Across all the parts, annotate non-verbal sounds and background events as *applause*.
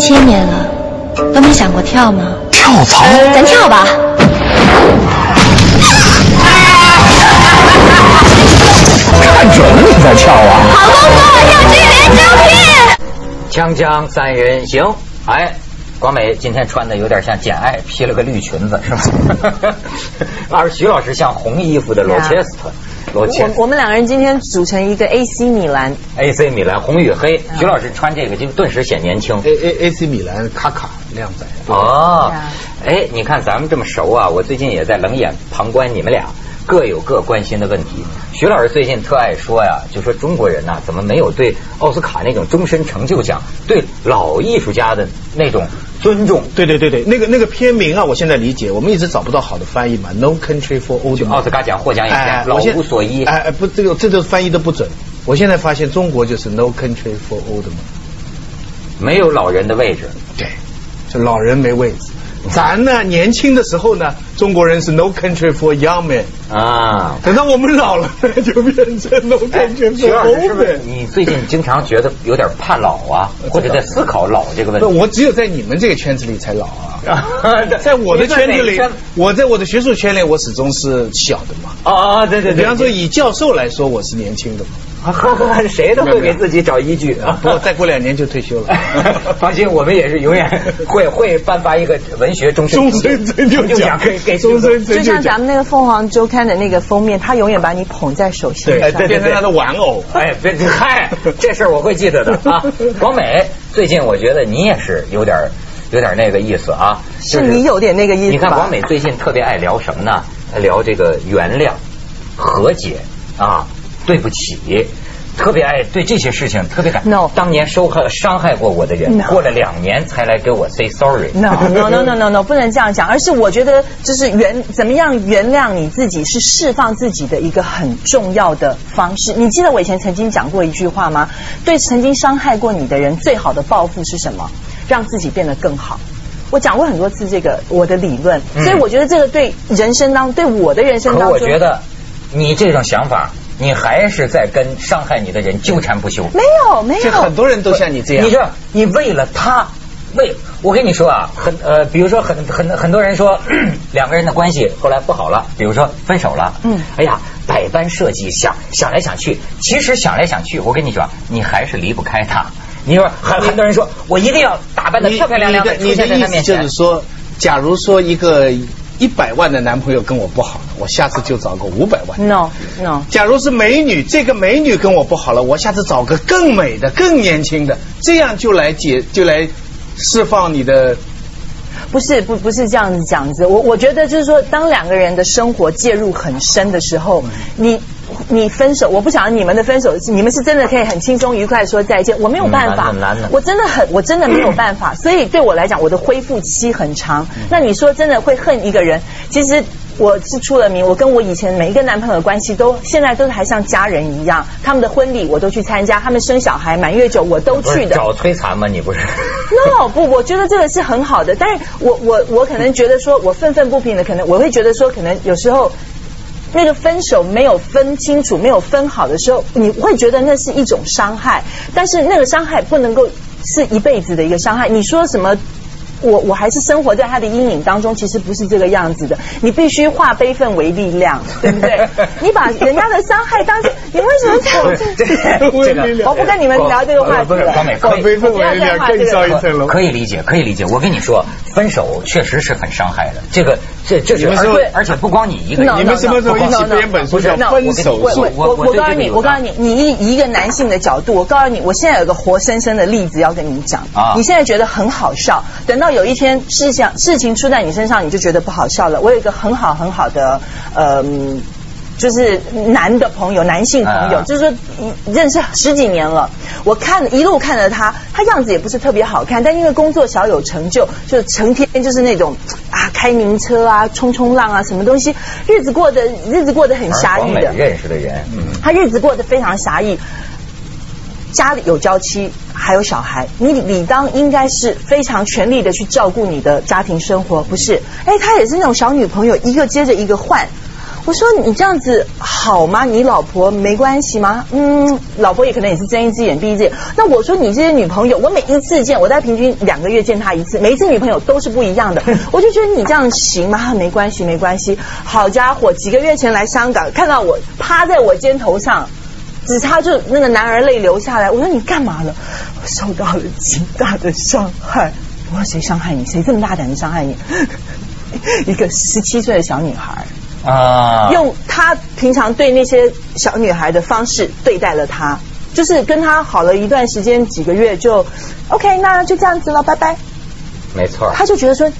几千年了，都没想过跳吗？跳槽？咱跳吧！看准了你再跳啊！好工作要军连招聘。锵锵三人行，哎，广美今天穿的有点像简爱，披了个绿裙子是吧？而徐老师像红衣服的罗切斯特。罗切我我们两个人今天组成一个 AC 米兰，AC 米兰红与黑，徐老师穿这个就顿时显年轻。A A A C 米兰卡卡靓仔，哦哎，你看咱们这么熟啊，我最近也在冷眼旁观你们俩，各有各关心的问题。徐老师最近特爱说呀，就说中国人呐、怎么没有对奥斯卡那种终身成就奖，对老艺术家的那种尊重？对对对对，那个那个片名啊，我现在理解，我们一直找不到好的翻译嘛，*laughs* No Country for Old 就 Men。奥斯卡奖获奖影片《老无所依》哎哎，不，这个这个翻译的不准。我现在发现中国就是 No Country for Old Men。没有老人的位置。对，就老人没位置。咱呢，年轻的时候呢，中国人是 No Country for Young Men。啊，等到我们老了，就变成 No 哎 Country for Old Men。你最近经常觉得有点怕老啊，或者在思考老这个问，题？我只有在你们这个圈子里才老啊。*laughs* 在我的圈子里我在我的学术圈里，我始终是小的嘛。啊，对对对，比方说，以教授来说，我是年轻的嘛。*laughs* 呵呵，谁都会给自己找依据啊。*laughs* 不过再过两年就退休了。*laughs* 放心，我们也是永远会会颁发一个文学终身终身成就奖给给终身就像咱们那个凤凰周刊的那个封面，他永远把你捧在手心，上。对对变成他的玩偶。哎，别嗨，这事儿我会记得的啊。广美，最近我觉得你也是有点有点那个意思啊，就是你有点那个意思你看广美最近特别爱聊什么呢？聊这个原谅、和解啊，对不起。特别爱对这些事情特别感 No 当年受害伤害过我的人 No 过了两年才来给我 say sorry。No no no no no no，不能这样讲，而是我觉得就是原怎么样原谅你自己是释放自己的一个很重要的方式。你记得我以前曾经讲过一句话吗？对曾经伤害过你的人，最好的报复是什么？让自己变得更好。我讲过很多次这个我的理论，嗯所以我觉得这个对人生当对我的人生当中，我觉得你这种想法，你还是在跟伤害你的人纠缠不休。没有没有这很，多人都像你这样。你说你为了他，为我跟你说啊，很呃，比如说很很很多人说 *clears throat* 两个人的关系后来不好了，比如说分手了，嗯哎呀，百般设计想想来想去，其实想来想去，我跟你说，你还是离不开他。你说很很多人说我一定要打扮的漂漂亮亮的出现在他面前意思就是，说，假如说一个一百万的男朋友跟我不好了，我下次就找个五百万。no no。假如是美女，这个美女跟我不好了，我下次找个更美的、更年轻的，这样就来解，就来释放你的。不是不不是这样子讲子，我我觉得就是说，当两个人的生活介入很深的时候，你你分手，我不晓得你们的分手，你们是真的可以很轻松愉快地说再见，我没有办法，我真的很我真的没有办法，所以对我来讲，我的恢复期很长。嗯那你说真的会恨一个人，其实。我是出了名，我跟我以前每一个男朋友的关系都现在都还像家人一样，他们的婚礼我都去参加，他们生小孩满月酒我都去的。*laughs* 找摧残吗？你不是？*laughs* no 不，我觉得这个是很好的，但是我我我可能觉得说，我愤愤不平的，可能我会觉得说，可能有时候那个分手没有分清楚、没有分好的时候，你会觉得那是一种伤害，但是那个伤害不能够是一辈子的一个伤害。你说什么？我我还是生活在他的阴影当中，其实不是这个样子的。你必须化悲愤为力量，对不对？*laughs* 你把人家的伤害当成，你为什么这样？这这个我不跟你们聊这个话题了。不是光美，可以悲愤为力量更上一层楼。可以理解，可以理解。我跟你说，分手确实是很伤害的。这个，这这是而而且不光你一个人，你们什么时候一起编本书叫分手我术》？我我告诉你，我告诉你，你以一个男性的角度，我告诉你，我现在有个活生生的例子要跟你讲啊你现在觉得很好笑，等到有一天事情事情出在你身上，你就觉得不好笑了。我有一个很好很好的呃。嗯就是男的朋友，男性朋友，啊就是说认识十几年了。我看一路看着他，他样子也不是特别好看，但因为工作小有成就，就成天就是那种啊开名车啊、冲冲浪啊，什么东西，日子过得日子过得很狭义的。认识的人，嗯，他日子过得非常狭义，家里有娇妻，还有小孩，你理当应该是非常全力的去照顾你的家庭生活，不是？哎，他也是那种小女朋友，一个接着一个换。我说你这样子好吗？你老婆没关系吗？嗯，老婆也可能也是睁一只眼闭一只眼。那我说你这些女朋友，我每一次见，我在平均两个月见她一次，每一次女朋友都是不一样的。*laughs* 我就觉得你这样行吗？没关系，没关系。好家伙，几个月前来香港，看到我趴在我肩头上。只差就那个男儿泪流下来，我说你干嘛了？我受到了极大的伤害。我说谁伤害你？谁这么大胆的伤害你？*laughs* 一个十七岁的小女孩，啊，用他平常对那些小女孩的方式对待了她，就是跟她好了一段时间，几个月就 OK，那就这样子了，拜拜。没错。他就觉得说，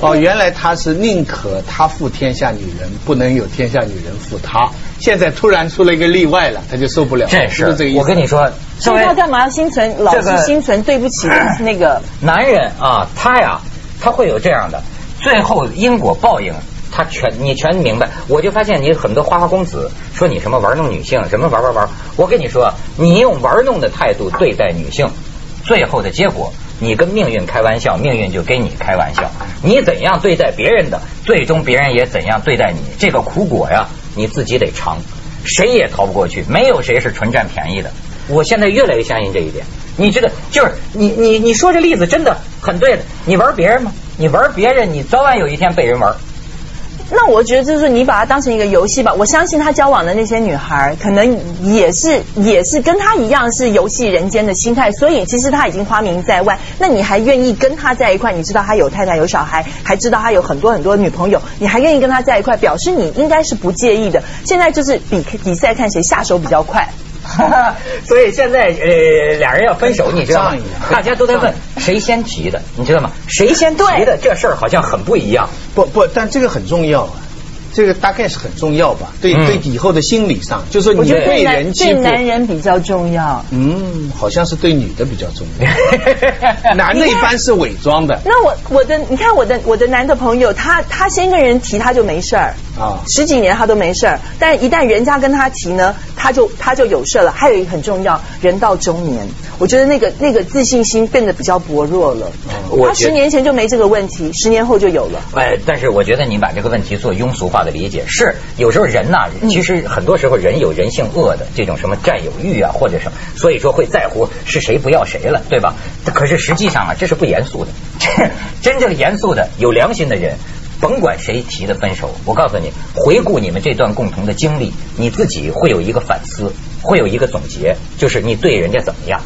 哦，原来他是宁可他负天下女人，不能有天下女人负他。现在突然出了一个例外了，他就受不了。这是是这个意思。我跟你说，所以他干嘛要心存老是心存对不起的那个？男人啊，他呀，他会有这样的，最后因果报应，他全你全明白。我就发现你很多花花公子说你什么玩弄女性，什么玩玩玩。我跟你说，你用玩弄的态度对待女性，最后的结果，你跟命运开玩笑，命运就跟你开玩笑。你怎样对待别人的，最终别人也怎样对待你。这个苦果呀，你自己得尝，谁也逃不过去，没有谁是纯占便宜的。我现在越来越相信这一点。你这个就是你你你说这例子真的很对的。你玩别人吗？你玩别人，你早晚有一天被人玩。那我觉得就是你把它当成一个游戏吧。我相信他交往的那些女孩，可能也是也是跟他一样是游戏人间的心态，所以其实他已经花名在外。那你还愿意跟他在一块？你知道他有太太有小孩，还知道他有很多很多女朋友，你还愿意跟他在一块，表示你应该是不介意的。现在就是比比赛看谁下手比较快。*laughs* 所以现在呃，俩人要分手，你知道吗？大家都在问谁先提的，你知道吗？谁先提的这事儿好像很不一样。不不，但这个很重要啊，这个大概是很重要吧？对、嗯对，以后的心理上，就是说你对被男对人欺负，男人比较重要。嗯，好像是对女的比较重要，*laughs* 男的一般是伪装的那我我的你看我的我的男的朋友，他他先跟人提他就没事儿啊十几年他都没事儿，但一旦人家跟他提呢，他就他就有事儿了。还有一个很重要，人到中年，我觉得那个那个自信心变得比较薄弱了。他十年前就没这个问题，十年后就有了。哎，但是我觉得你把这个问题做庸俗化的理解，是有时候人呐、其实很多时候人有人性恶的这种什么占有欲啊，或者什么，所以说会在乎是谁不要谁了，对吧？可是实际上啊，这是不严肃的。*laughs* 真正严肃的、有良心的人，甭管谁提的分手，我告诉你，回顾你们这段共同的经历，你自己会有一个反思，会有一个总结，就是你对人家怎么样。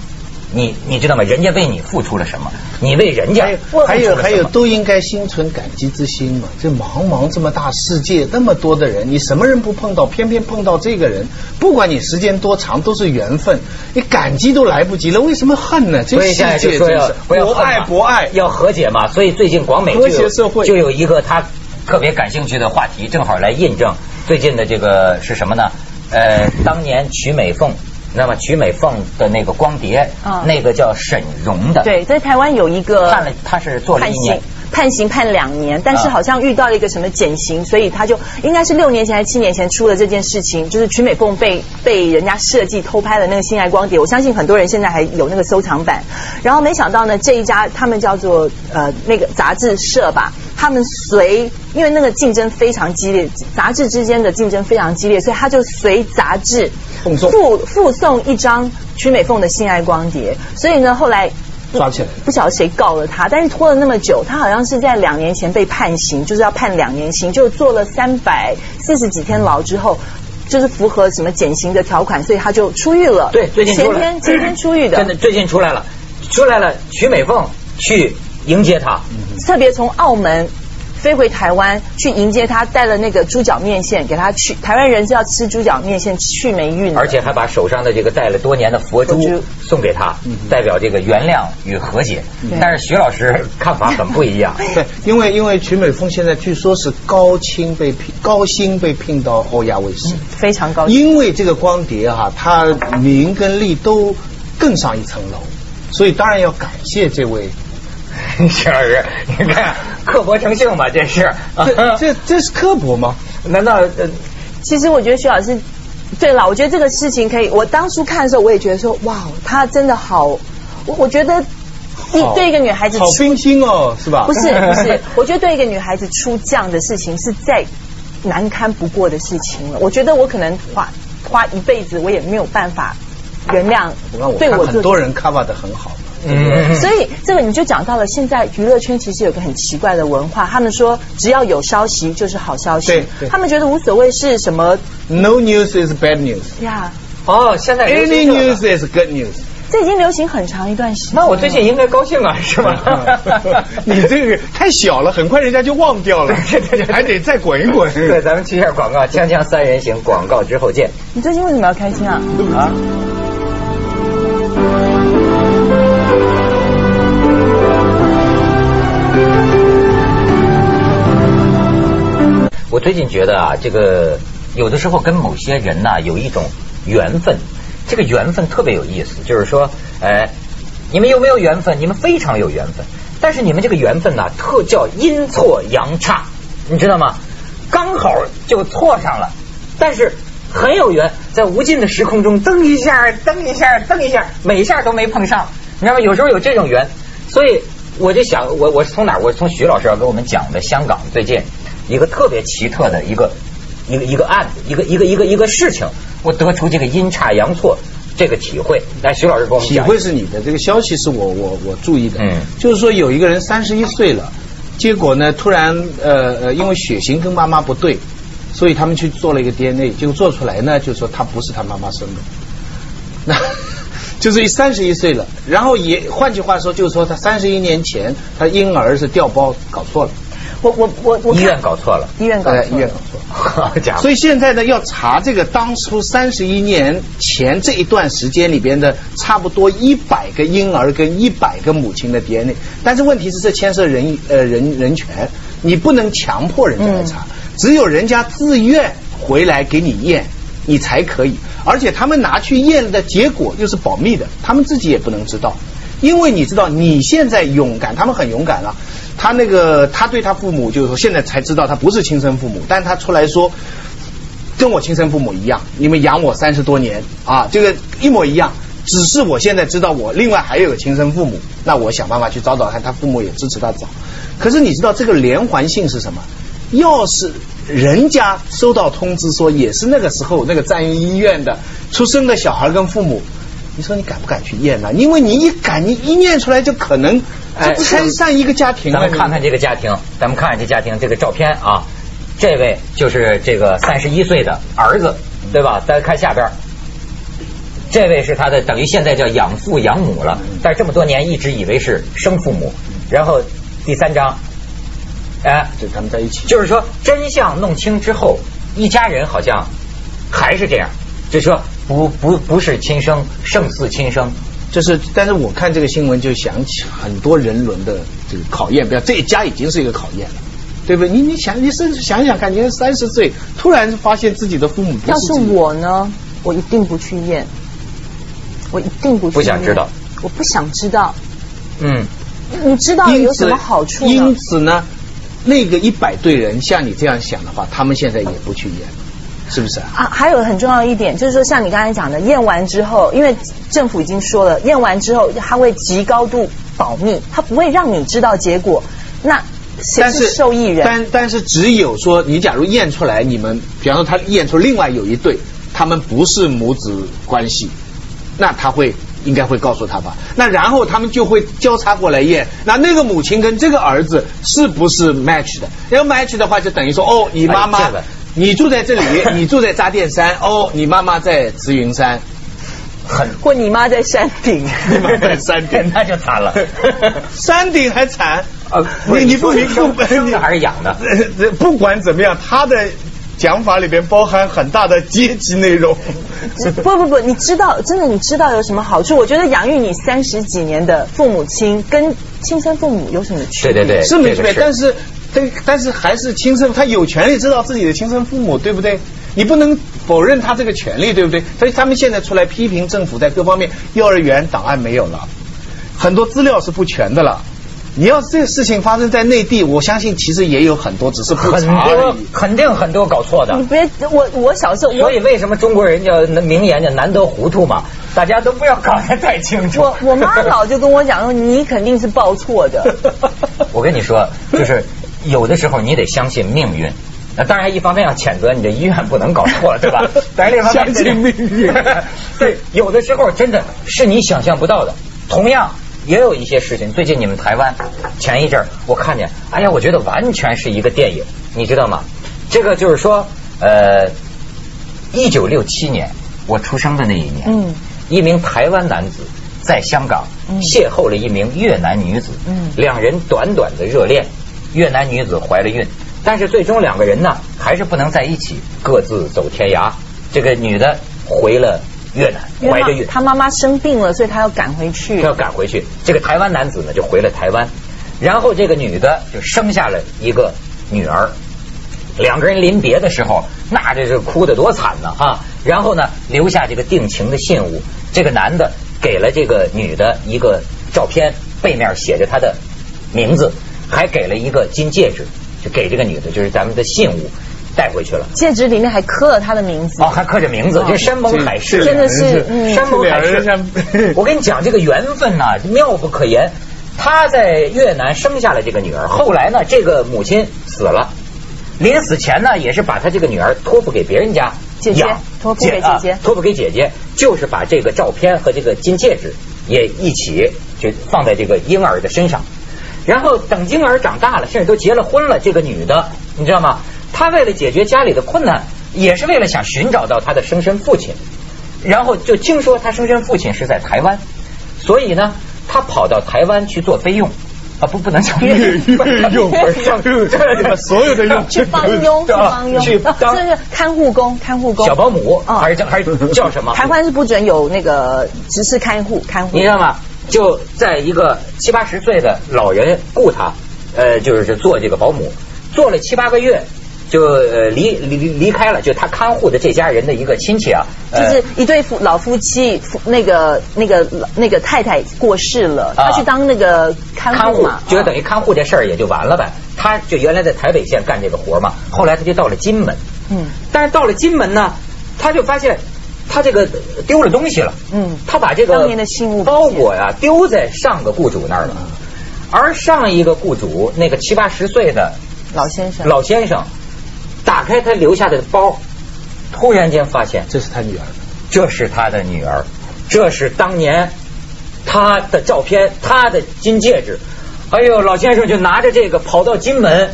你你知道吗？人家为你付出了什么？你为人家还有还有还有，都应该心存感激之心嘛。这茫茫这么大世界，那么多的人，你什么人不碰到？偏偏碰到这个人，不管你时间多长，都是缘分。你感激都来不及了，为什么恨呢？这世所以现在就说要界真是博爱博爱。要和解嘛。所以最近广美就和谐社会就有一个他特别感兴趣的话题，正好来印证最近的这个是什么呢？呃，当年曲美凤。那么曲美凤的那个光碟，嗯。那个叫沈荣的，对，在台湾有一个看了，他是做了一年。刑，判刑判两年，但是啊好像遇到了一个什么减刑，所以他就应该是六年前还是七年前出了这件事情，就是曲美凤被被人家设计偷拍了那个性爱光碟，我相信很多人现在还有那个收藏版。然后没想到呢，这一家他们叫做呃那个杂志社吧，他们随因为那个竞争非常激烈，杂志之间的竞争非常激烈，所以他就随杂志附附送一张曲美凤的性爱光碟，所以呢后来。抓起来。不晓得谁告了他，但是拖了那么久，他好像是在两年前被判刑，就是要判两年刑，就坐了三百四十几天牢之后，就是符合什么减刑的条款，所以他就出狱了。对，最近前天前天出狱的，真的最近出来了，出来了，徐美凤去迎接他，特别从澳门。飞回台湾去迎接他，带了那个猪脚面线给他去。台湾人是要吃猪脚面线去霉运的，而且还把手上的这个带了多年的佛珠送给他，代表这个原谅与和解。但是徐老师看法很不一样。*laughs* 对，因为因为曲美凤现在据说是高清被聘，高薪被聘到欧亚卫视，非常高。因为这个光碟哈、它名跟利都更上一层楼，所以当然要感谢这位。*laughs* 徐老师，你看刻薄成性嘛，这是。这 *laughs* 这这是刻薄吗？难道呃其实我觉得徐老师，对了，我觉得这个事情可以。我当初看的时候，我也觉得说，哇，他真的好，我我觉得一对一个女孩子出好冰心哦，是吧？不是 *laughs* 不是，我觉得对一个女孩子出这样的事情是再难堪不过的事情了。我觉得我可能花花一辈子，我也没有办法原谅我看我对我做看很多人 cover 的很好。嗯所以这个你就讲到了，现在娱乐圈其实有个很奇怪的文化，他们说只要有消息就是好消息对，对他们觉得无所谓是什么 No news is bad news. 呀，哦，现在 Any news is good news. 这已经流行很长一段时间。那我最近应该高兴啊，是吧？*laughs* 你这个太小了，很快人家就忘掉了 *laughs* 还得再滚一滚。对，咱们去一下广告，锵锵三人行，广告之后见。你最近为什么要开心啊？啊。我最近觉得啊，这个有的时候跟某些人呐、有一种缘分，这个缘分特别有意思，就是说，哎，你们有没有缘分？你们非常有缘分，但是你们这个缘分呢、特叫阴错阳差，你知道吗？刚好就错上了，但是很有缘，在无尽的时空中蹬一下，蹬一下，蹬一下，每一下都没碰上，你知道吗？有时候有这种缘，所以我就想，我我是从哪儿？我是从徐老师要给我们讲的香港最近一个特别奇特的一个一个一个案子，一个一个一个一个事情，我得出这个阴差阳错这个体会。来，徐老师给我们体。会是你的，这个消息是我我我注意的。嗯就是说有一个人三十一岁了，结果呢突然呃呃因为血型跟妈妈不对，所以他们去做了一个 DNA，结果做出来呢就说他不是他妈妈生的，那就是三十一岁了，然后也换句话说就是说他三十一年前他婴儿是调包搞错了，我我我我医院搞错了，医院搞错了，呃医院搞错了。好家伙！所以现在呢，要查这个当初三十一年前这一段时间里边的差不多一百个婴儿跟一百个母亲的 DNA，但是问题是这牵涉人呃人人权，你不能强迫人家来查，只有人家自愿回来给你验，你才可以。而且他们拿去验的结果又是保密的，他们自己也不能知道。因为你知道你现在勇敢，他们很勇敢了。他那个他对他父母就是说现在才知道他不是亲生父母，但他出来说跟我亲生父母一样，你们养我三十多年啊，这个一模一样。只是我现在知道我另外还有个亲生父母，那我想办法去找找看，他父母也支持他找。可是你知道这个连环性是什么？要是人家收到通知说也是那个时候那个战医医院的出生的小孩跟父母，你说你敢不敢去验呢？因为你一敢，你一念出来就可能哎就拆散一个家庭了。咱们看看这个家庭，咱们看看这家庭这个照片啊，这位就是这个三十一岁的儿子，对吧？大家看下边，这位是他的等于现在叫养父养母了，但是这么多年一直以为是生父母。然后第三张，哎，就他们在一起。就是说真相弄清之后，一家人好像还是这样，就是说不不不是亲生，胜似亲生。就是，但是我看这个新闻就想起很多人伦的这个考验，不要这一家已经是一个考验了，对不对？你你想，你甚至想想看，你三十岁突然发现自己的父母不要是我呢，我一定不去验，我一定不去不想知道，我不想知道。嗯，你知道有什么好处呢？因此呢，那个一百对人像你这样想的话，他们现在也不去验，是不是啊？啊，还有很重要一点，就是说像你刚才讲的，验完之后，因为政府已经说了，验完之后他会极高度保密，他不会让你知道结果。那谁但是受益人？但但是只有说，你假如验出来，你们比方说他验出另外有一对，他们不是母子关系，那他会应该会告诉他吧？那然后他们就会交叉过来验，那那个母亲跟这个儿子是不是 match 的？要 match 的话，就等于说哦，你妈妈、哎你住在这里，*laughs* 你住在扎甸山，哦，你妈妈在慈云山，很或你妈在山顶，你妈在山顶，*laughs* 那就惨了。*laughs* 山顶还惨呃不是你你不你明不说生的还是养的？呃不管怎么样，他的讲法里边包含很大的阶级内容。*laughs* 不不不，你知道，真的你知道有什么好处？我觉得养育你三十几年的父母亲跟亲生父母有什么区别？对对对，是没区别，但是但但是还是亲生，他有权利知道自己的亲生父母，对不对？你不能否认他这个权利，对不对？所以他们现在出来批评政府在各方面，幼儿园档案没有了，很多资料是不全的了。你要这个事情发生在内地，我相信其实也有很多，只是不很查而多已。肯定很多搞错的你。别我我小时候所以为什么中国人叫名言叫难得糊涂嘛？大家都不要搞得太清楚。我我妈老就跟我讲说，你肯定是报错的。*laughs* 我跟你说，就是有的时候你得相信命运，那当然，一方面要谴责你的医院不能搞错了，对吧？*laughs* 但是另一方面，相信命运 *laughs* 对，有的时候真的是你想象不到的。同样，也有一些事情。最近你们台湾前一阵儿我看见，哎呀，我觉得完全是一个电影，你知道吗？这个就是说，呃，一九六七年我出生的那一年，嗯一名台湾男子在香港嗯邂逅了一名越南女子，嗯两人短短的热恋，越南女子怀了孕，但是最终两个人呢还是不能在一起，各自走天涯。这个女的回了越南，怀着孕，他他妈妈生病了，所以他要赶回去。要赶回去。这个台湾男子呢就回了台湾，然后这个女的就生下了一个女儿。两个人临别的时候，那这是哭得多惨呢哈！然后呢，留下这个定情的信物。这个男的给了这个女的一个照片，背面写着她的名字，还给了一个金戒指，就给这个女的，就是咱们的信物带回去了。戒指里面还刻了他的名字。哦，还刻着名字，这山盟海誓，真的是嗯山盟海誓。我跟你讲，这个缘分呐、妙不可言。他在越南生下了这个女儿，后来呢，这个母亲死了，临死前呢，也是把他这个女儿托付给别人家姐姐养托付给姐姐啊托付给姐姐，就是把这个照片和这个金戒指也一起就放在这个婴儿的身上。然后等婴儿长大了，甚至都结了婚了，这个女的，你知道吗？她为了解决家里的困难，也是为了想寻找到他的生身父亲，然后就听说他生身父亲是在台湾，所以呢，他跑到台湾去做菲佣。啊，不，不能叫越越用不是叫把所有的用去帮佣，去帮佣，*laughs* 去啊当这是看护工，看护工。小保姆，哦还是叫还是叫什么？台湾是不准有那个只是看护，看护你。知道吗？就在一个七八十岁的老人雇他，呃，就是做这个保姆，做了七八个月，就呃离离离离开了，就他看护的这家人的一个亲戚啊，就呃是一对夫老夫妻，夫那个那个那个太太过世了，啊。他去当那个看看护护嘛，，就等于看护这事儿也就完了呗。他就原来在台北县干这个活嘛，后来他就到了金门，嗯。但是到了金门呢，他就发现他这个丢了东西了，嗯。他把这个当年的信物包裹呀丢在上个雇主那儿了，而上一个雇主那个七八十岁的老先生，老先生打开他留下的包，突然间发现这是他女儿。这是他的女儿，这是当年他的照片，他的金戒指。哎呦，老先生就拿着这个跑到金门，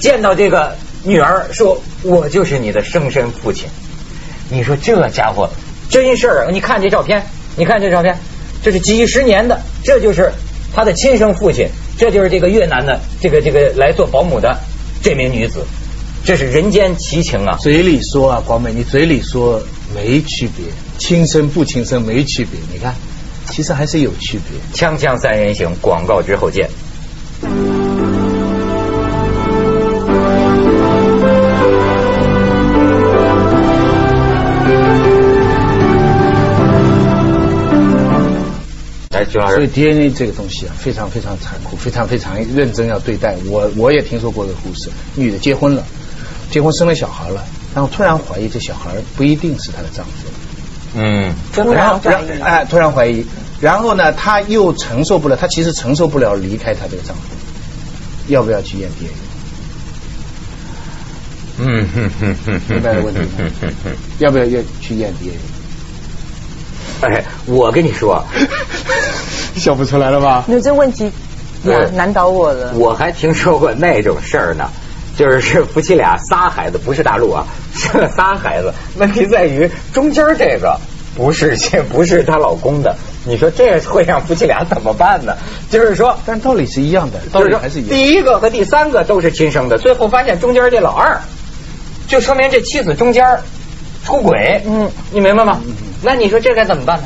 见到这个女儿，说：“我就是你的生身父亲。”你说这家伙真事儿，你看这照片，你看这照片，这是几十年的，这就是他的亲生父亲，这就是这个越南的这个这个来做保姆的这名女子，这是人间奇情啊！嘴里说啊，广美，你嘴里说没区别，轻生不轻生没区别，你看，其实还是有区别。锵锵三人行，广告之后见。所以，DNA 这个东西啊，非常非常残酷，非常非常认真要对待。我我也听说过这个故事，女的结婚了，结婚生了小孩了，然后突然怀疑这小孩不一定是她的丈夫，嗯，突然后然怀疑然哎、突然怀疑，然后呢，她又承受不了，她其实承受不了离开她这个丈夫，要不要去验 DNA？嗯哼哼哼明白了问题吗？要不要要去验 DNA？哎，我跟你说，*laughs* 笑不出来了吧？你这问题呃难难倒我了。我还听说过那种事儿呢，就是是夫妻俩仨孩子，不是大陆啊，生了仨孩子。问题在于中间这个不是这不是她老公的，你说这会让夫妻俩怎么办呢？就是说，但道理是一样的，道理还是一样。第一个和第三个都是亲生的，最后发现中间这老二，就说明这妻子中间出轨。嗯，你明白吗？那你说这该怎么办呢？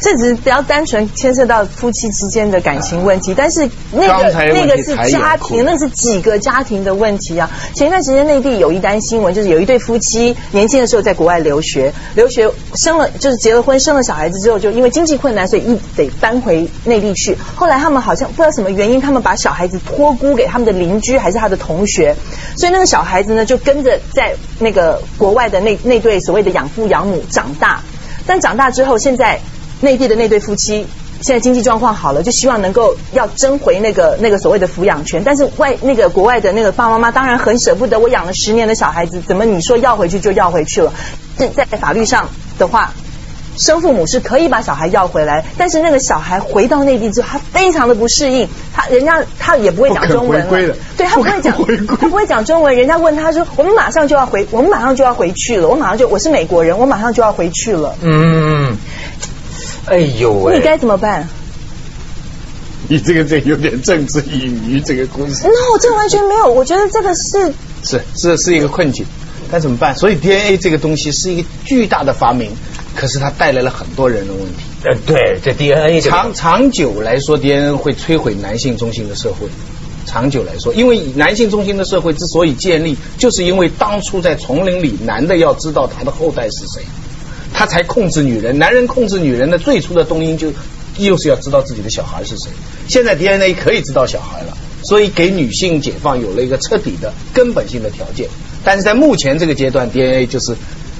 这只是比较单纯牵涉到夫妻之间的感情问题，但是那刚个那个是家庭，那是几个家庭的问题啊。前一段时间内地有一单新闻，就是有一对夫妻年轻的时候在国外留学，留学生了就是结了婚生了小孩子之后，就因为经济困难，所以一得搬回内地去。后来他们好像不知道什么原因，他们把小孩子托孤给他们的邻居还是他的同学，所以那个小孩子呢就跟着在那个国外的那那对所谓的养父养母长大。但长大之后，现在内地的那对夫妻现在经济状况好了，就希望能够要争回那个那个所谓的抚养权。但是外那个国外的那个爸爸妈妈当然很舍不得，我养了十年的小孩子，怎么你说要回去就要回去了？这在法律上的话。生父母是可以把小孩要回来，但是那个小孩回到内地之后，他非常的不适应，他人家他也不会讲中文了，对他不会讲他不会讲中文。人家问他说：“我们马上就要回，我们马上就要回去了，我马上就我是美国人，我马上就要回去了，嗯，哎呦喂，你该怎么办你这个这有点政治隐喻这个故事。？”No，这完全没有，我觉得这个是是是是一个困境，该怎么办？所以 DNA 这个东西是一个巨大的发明，可是它带来了很多人的问题。呃，对，这 DNA 这长长久来说，DNA 会摧毁男性中心的社会。长久来说，因为男性中心的社会之所以建立，就是因为当初在丛林里，男的要知道他的后代是谁，他才控制女人。男人控制女人的最初的动因就又是要知道自己的小孩是谁。现在 DNA 可以知道小孩了，所以给女性解放有了一个彻底的根本性的条件。但是在目前这个阶段，DNA 就是。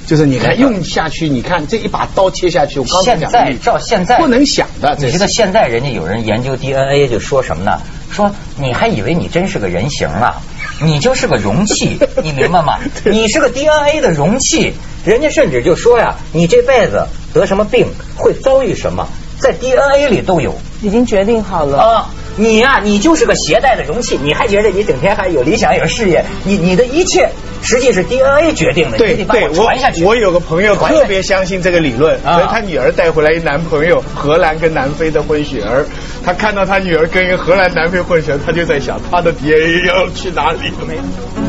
就是你看用下去，你看这一把刀切下去，我刚才现在照现在不能想的，你知道现在人家有人研究 DNA 就说什么呢？说你还以为你真是个人形啊？你就是个容器，*laughs* 你明白吗？你是个 DNA 的容器。人家甚至就说呀，你这辈子得什么病，会遭遇什么，在 DNA 里都有已经决定好了。啊。你呀、你就是个携带的容器，你还觉得你整天还有理想有事业，你你的一切实际是 DNA 决定的，对对，你得把我传下去。我有个朋友特别相信这个理论，啊所以他女儿带回来一男朋友，荷兰跟南非的混血儿。他看到他女儿跟一个荷兰南非混血儿，他就在想他的 DNA 要去哪里了。